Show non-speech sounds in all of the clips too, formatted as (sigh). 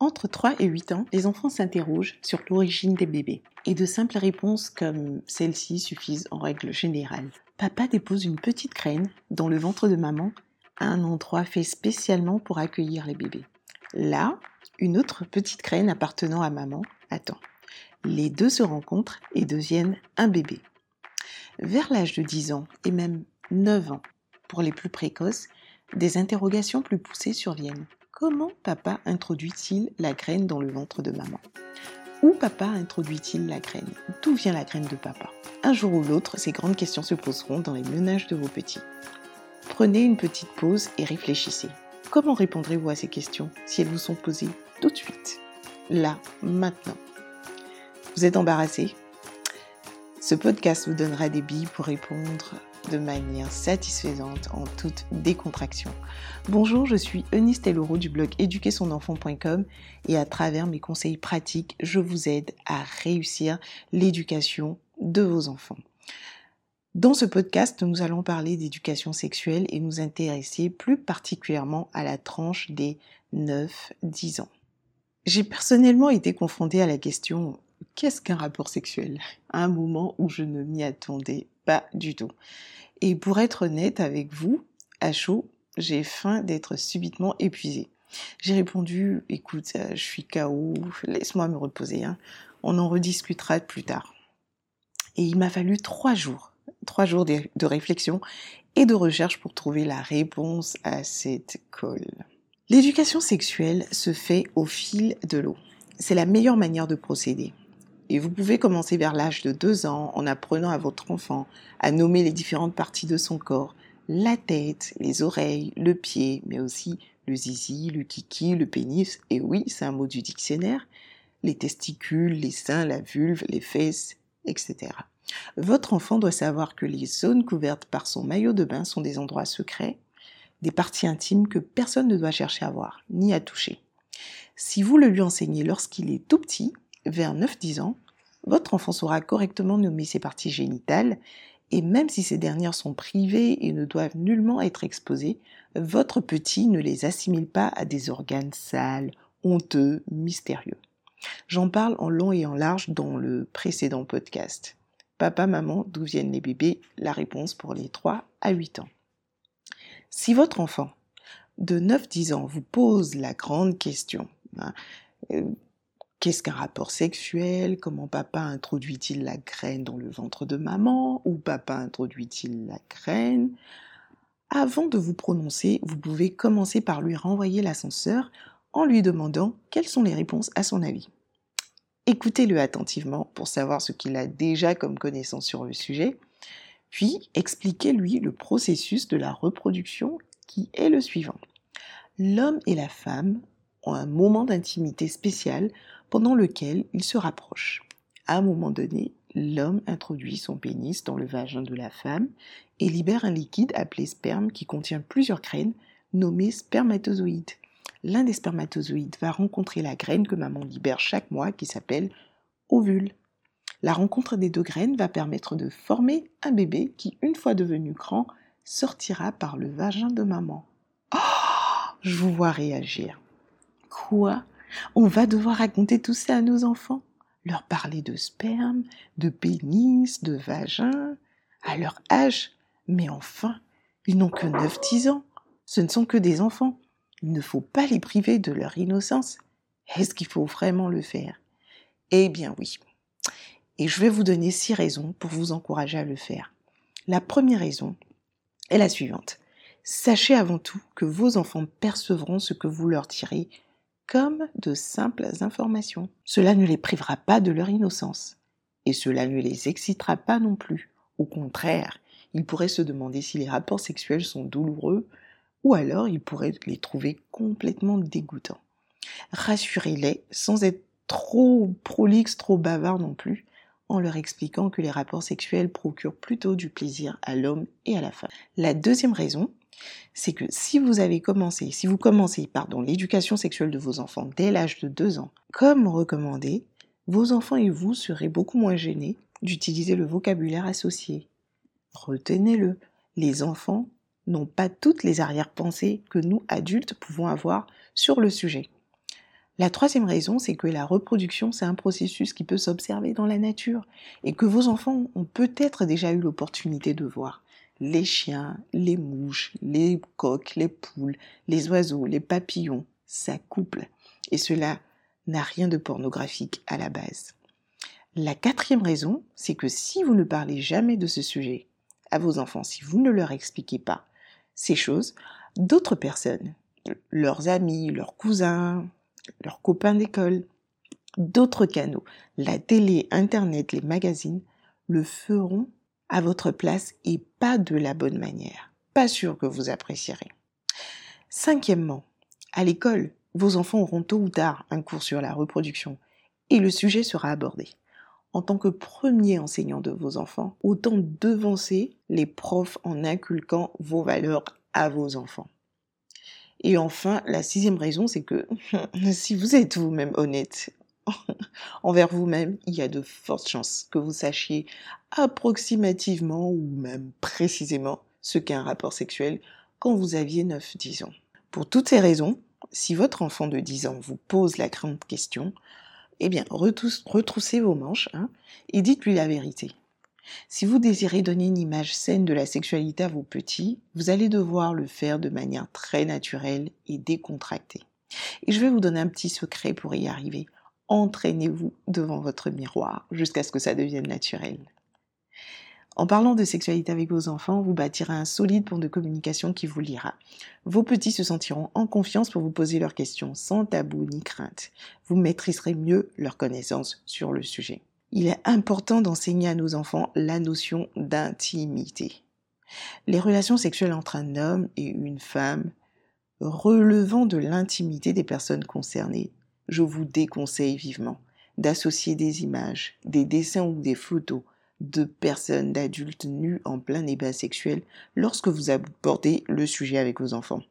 Entre 3 et 8 ans, les enfants s'interrogent sur l'origine des bébés. Et de simples réponses comme celle-ci suffisent en règle générale. Papa dépose une petite graine dans le ventre de maman à un endroit fait spécialement pour accueillir les bébés. Là, une autre petite graine appartenant à maman attend. Les deux se rencontrent et deviennent un bébé. Vers l'âge de 10 ans et même 9 ans, pour les plus précoces, des interrogations plus poussées surviennent. Comment papa introduit-il la graine dans le ventre de maman? Où papa introduit-il la graine? D'où vient la graine de papa? Un jour ou l'autre, ces grandes questions se poseront dans les menages de vos petits. Prenez une petite pause et réfléchissez. Comment répondrez-vous à ces questions si elles vous sont posées tout de suite? Là, maintenant. Vous êtes embarrassé? Ce podcast vous donnera des billes pour répondre de manière satisfaisante en toute décontraction. Bonjour, je suis Eunice Telloro du blog éduquersonenfant.com et à travers mes conseils pratiques, je vous aide à réussir l'éducation de vos enfants. Dans ce podcast, nous allons parler d'éducation sexuelle et nous intéresser plus particulièrement à la tranche des 9-10 ans. J'ai personnellement été confrontée à la question qu'est-ce qu'un rapport sexuel? À un moment où je ne m'y attendais pas du tout. Et pour être honnête avec vous, à chaud, j'ai faim d'être subitement épuisée. J'ai répondu, écoute, euh, je suis KO, laisse-moi me reposer, hein. on en rediscutera plus tard. Et il m'a fallu trois jours, trois jours de, de réflexion et de recherche pour trouver la réponse à cette colle. L'éducation sexuelle se fait au fil de l'eau. C'est la meilleure manière de procéder. Et vous pouvez commencer vers l'âge de 2 ans en apprenant à votre enfant à nommer les différentes parties de son corps, la tête, les oreilles, le pied, mais aussi le zizi, le kiki, le pénis, et oui, c'est un mot du dictionnaire, les testicules, les seins, la vulve, les fesses, etc. Votre enfant doit savoir que les zones couvertes par son maillot de bain sont des endroits secrets, des parties intimes que personne ne doit chercher à voir, ni à toucher. Si vous le lui enseignez lorsqu'il est tout petit, vers 9-10 ans, votre enfant saura correctement nommer ses parties génitales et même si ces dernières sont privées et ne doivent nullement être exposées, votre petit ne les assimile pas à des organes sales, honteux, mystérieux. J'en parle en long et en large dans le précédent podcast. Papa, maman, d'où viennent les bébés? La réponse pour les 3 à 8 ans. Si votre enfant de 9-10 ans vous pose la grande question, hein, euh, Qu'est-ce qu'un rapport sexuel? Comment papa introduit-il la graine dans le ventre de maman? Ou papa introduit-il la graine? Avant de vous prononcer, vous pouvez commencer par lui renvoyer l'ascenseur en lui demandant quelles sont les réponses à son avis. Écoutez-le attentivement pour savoir ce qu'il a déjà comme connaissance sur le sujet, puis expliquez-lui le processus de la reproduction qui est le suivant. L'homme et la femme ont un moment d'intimité spécial pendant lequel ils se rapprochent. À un moment donné, l'homme introduit son pénis dans le vagin de la femme et libère un liquide appelé sperme qui contient plusieurs graines nommées spermatozoïdes. L'un des spermatozoïdes va rencontrer la graine que maman libère chaque mois qui s'appelle ovule. La rencontre des deux graines va permettre de former un bébé qui, une fois devenu grand, sortira par le vagin de maman. Oh, je vous vois réagir. Quoi? On va devoir raconter tout ça à nos enfants, leur parler de sperme, de pénis, de vagin, à leur âge. Mais enfin, ils n'ont que 9-10 ans. Ce ne sont que des enfants. Il ne faut pas les priver de leur innocence. Est-ce qu'il faut vraiment le faire? Eh bien oui. Et je vais vous donner six raisons pour vous encourager à le faire. La première raison est la suivante. Sachez avant tout que vos enfants percevront ce que vous leur direz comme de simples informations. Cela ne les privera pas de leur innocence. Et cela ne les excitera pas non plus. Au contraire, ils pourraient se demander si les rapports sexuels sont douloureux, ou alors ils pourraient les trouver complètement dégoûtants. Rassurez-les sans être trop prolixe, trop bavard non plus, en leur expliquant que les rapports sexuels procurent plutôt du plaisir à l'homme et à la femme. La deuxième raison, c'est que si vous avez commencé, si vous commencez, pardon, l'éducation sexuelle de vos enfants dès l'âge de 2 ans, comme recommandé, vos enfants et vous serez beaucoup moins gênés d'utiliser le vocabulaire associé. Retenez-le, les enfants n'ont pas toutes les arrière-pensées que nous, adultes, pouvons avoir sur le sujet. La troisième raison, c'est que la reproduction, c'est un processus qui peut s'observer dans la nature et que vos enfants ont peut-être déjà eu l'opportunité de voir. Les chiens, les mouches, les coqs, les poules, les oiseaux, les papillons, ça couple. Et cela n'a rien de pornographique à la base. La quatrième raison, c'est que si vous ne parlez jamais de ce sujet à vos enfants, si vous ne leur expliquez pas ces choses, d'autres personnes, leurs amis, leurs cousins, leurs copains d'école, d'autres canaux, la télé, Internet, les magazines, le feront à votre place et pas de la bonne manière. Pas sûr que vous apprécierez. Cinquièmement, à l'école, vos enfants auront tôt ou tard un cours sur la reproduction et le sujet sera abordé. En tant que premier enseignant de vos enfants, autant devancer les profs en inculquant vos valeurs à vos enfants. Et enfin, la sixième raison, c'est que (laughs) si vous êtes vous-même honnête (laughs) envers vous-même, il y a de fortes chances que vous sachiez approximativement ou même précisément ce qu'est un rapport sexuel quand vous aviez 9-10 ans. Pour toutes ces raisons, si votre enfant de 10 ans vous pose la grande question, eh bien, retroussez vos manches hein, et dites-lui la vérité. Si vous désirez donner une image saine de la sexualité à vos petits, vous allez devoir le faire de manière très naturelle et décontractée. Et je vais vous donner un petit secret pour y arriver. Entraînez-vous devant votre miroir jusqu'à ce que ça devienne naturel. En parlant de sexualité avec vos enfants, vous bâtirez un solide pont de communication qui vous lira. Vos petits se sentiront en confiance pour vous poser leurs questions sans tabou ni crainte. Vous maîtriserez mieux leur connaissance sur le sujet il est important d'enseigner à nos enfants la notion d'intimité. Les relations sexuelles entre un homme et une femme relevant de l'intimité des personnes concernées, je vous déconseille vivement d'associer des images, des dessins ou des photos de personnes, d'adultes nus en plein débat sexuel lorsque vous abordez le sujet avec vos enfants.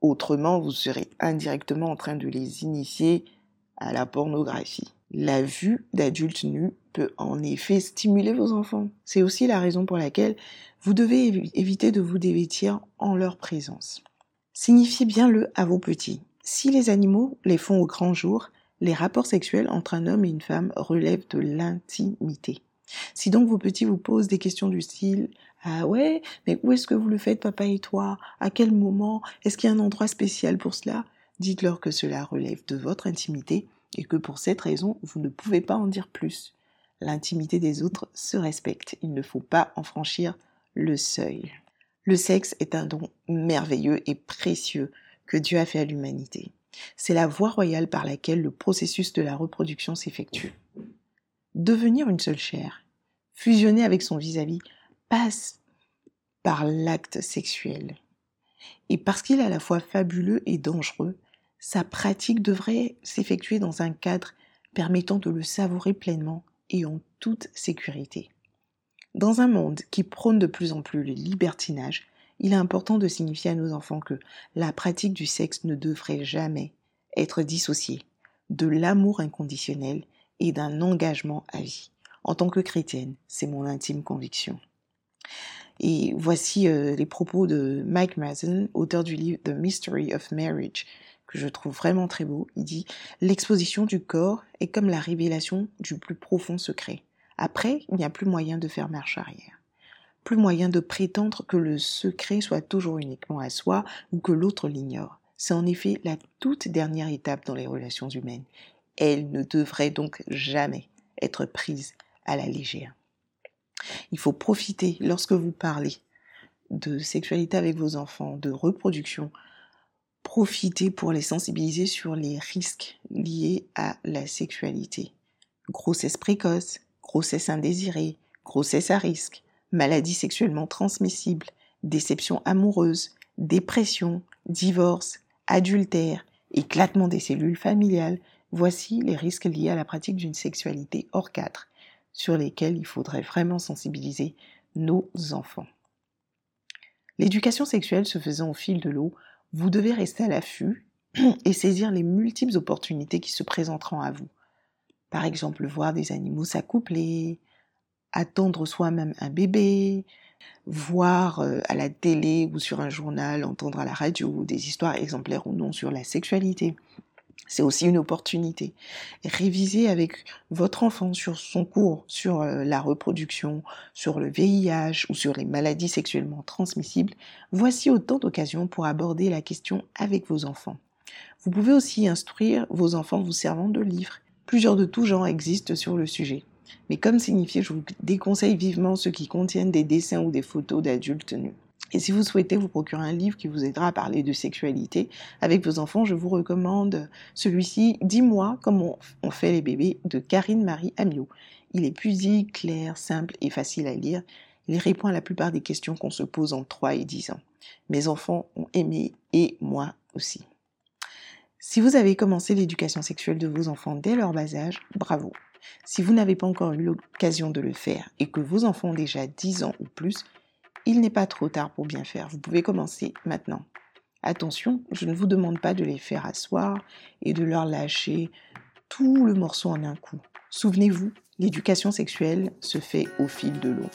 Autrement, vous serez indirectement en train de les initier à la pornographie. La vue d'adultes nus peut en effet stimuler vos enfants. C'est aussi la raison pour laquelle vous devez éviter de vous dévêtir en leur présence. Signifiez bien le à vos petits. Si les animaux les font au grand jour, les rapports sexuels entre un homme et une femme relèvent de l'intimité. Si donc vos petits vous posent des questions du style Ah ouais, mais où est-ce que vous le faites, papa et toi? À quel moment? Est-ce qu'il y a un endroit spécial pour cela? Dites-leur que cela relève de votre intimité et que pour cette raison, vous ne pouvez pas en dire plus. L'intimité des autres se respecte, il ne faut pas en franchir le seuil. Le sexe est un don merveilleux et précieux que Dieu a fait à l'humanité. C'est la voie royale par laquelle le processus de la reproduction s'effectue. Devenir une seule chair, fusionner avec son vis-à-vis, passe par l'acte sexuel. Et parce qu'il est à la fois fabuleux et dangereux, sa pratique devrait s'effectuer dans un cadre permettant de le savourer pleinement et en toute sécurité. Dans un monde qui prône de plus en plus le libertinage, il est important de signifier à nos enfants que la pratique du sexe ne devrait jamais être dissociée de l'amour inconditionnel et d'un engagement à vie. En tant que chrétienne, c'est mon intime conviction. Et voici euh, les propos de Mike Mason, auteur du livre The Mystery of Marriage, que je trouve vraiment très beau. Il dit L'exposition du corps est comme la révélation du plus profond secret. Après, il n'y a plus moyen de faire marche arrière. Plus moyen de prétendre que le secret soit toujours uniquement à soi ou que l'autre l'ignore. C'est en effet la toute dernière étape dans les relations humaines. Elle ne devrait donc jamais être prise à la légère. Il faut profiter lorsque vous parlez de sexualité avec vos enfants, de reproduction, profiter pour les sensibiliser sur les risques liés à la sexualité. Grossesse précoce, grossesse indésirée, grossesse à risque, maladie sexuellement transmissible, déception amoureuse, dépression, divorce, adultère, éclatement des cellules familiales, voici les risques liés à la pratique d'une sexualité hors cadre, sur lesquels il faudrait vraiment sensibiliser nos enfants. L'éducation sexuelle se faisant au fil de l'eau vous devez rester à l'affût (clears throat) et saisir les multiples opportunités qui se présenteront à vous. Par exemple, voir des animaux s'accoupler, attendre soi-même un bébé, voir euh, à la télé ou sur un journal, entendre à la radio des histoires exemplaires ou non sur la sexualité. c'est aussi une opportunité. Réviser avec votre enfant sur son cours sur euh, la reproduction, sur le VIH ou sur les maladies sexuellement transmissibles, voici autant d'occasions pour aborder la question avec vos enfants. Vous pouvez aussi instruire vos enfants vous servant de livres. Plusieurs de tous genres existent sur le sujet. Mais comme signifié, je vous déconseille vivement ceux qui contiennent des dessins ou des photos d'adultes nus. Et si vous souhaitez vous procurer un livre qui vous aidera à parler de sexualité avec vos enfants, je vous recommande celui-ci, Dis-moi comment on fait les bébés de Karine Marie Amiot. Il est pudique, clair, simple et facile à lire. Il répond à la plupart des questions qu'on se pose en 3 et 10 ans. Mes enfants ont aimé et moi aussi. Si vous avez commencé l'éducation sexuelle de vos enfants dès leur bas âge, bravo. Si vous n'avez pas encore eu l'occasion de le faire et que vos enfants ont déjà 10 ans ou plus, il n'est pas trop tard pour bien faire. Vous pouvez commencer maintenant. Attention, je ne vous demande pas de les faire asseoir et de leur lâcher tout le morceau en un coup. Souvenez-vous, l'éducation sexuelle se fait au fil de l'eau.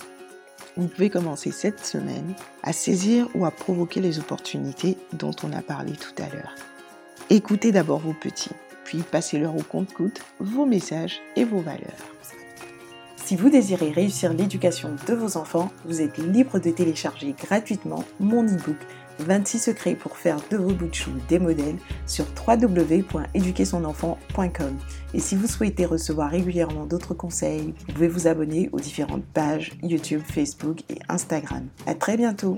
Vous pouvez commencer cette semaine à saisir ou à provoquer les opportunités dont on a parlé tout à l'heure. Écoutez d'abord vos petits, puis passez-leur au compte-goutte vos messages et vos valeurs. Si vous désirez réussir l'éducation de vos enfants, vous êtes libre de télécharger gratuitement mon e-book 26 secrets pour faire de vos bouts de des modèles sur www.éduquersonenfant.com. Et si vous souhaitez recevoir régulièrement d'autres conseils, vous pouvez vous abonner aux différentes pages YouTube, Facebook et Instagram. À très bientôt!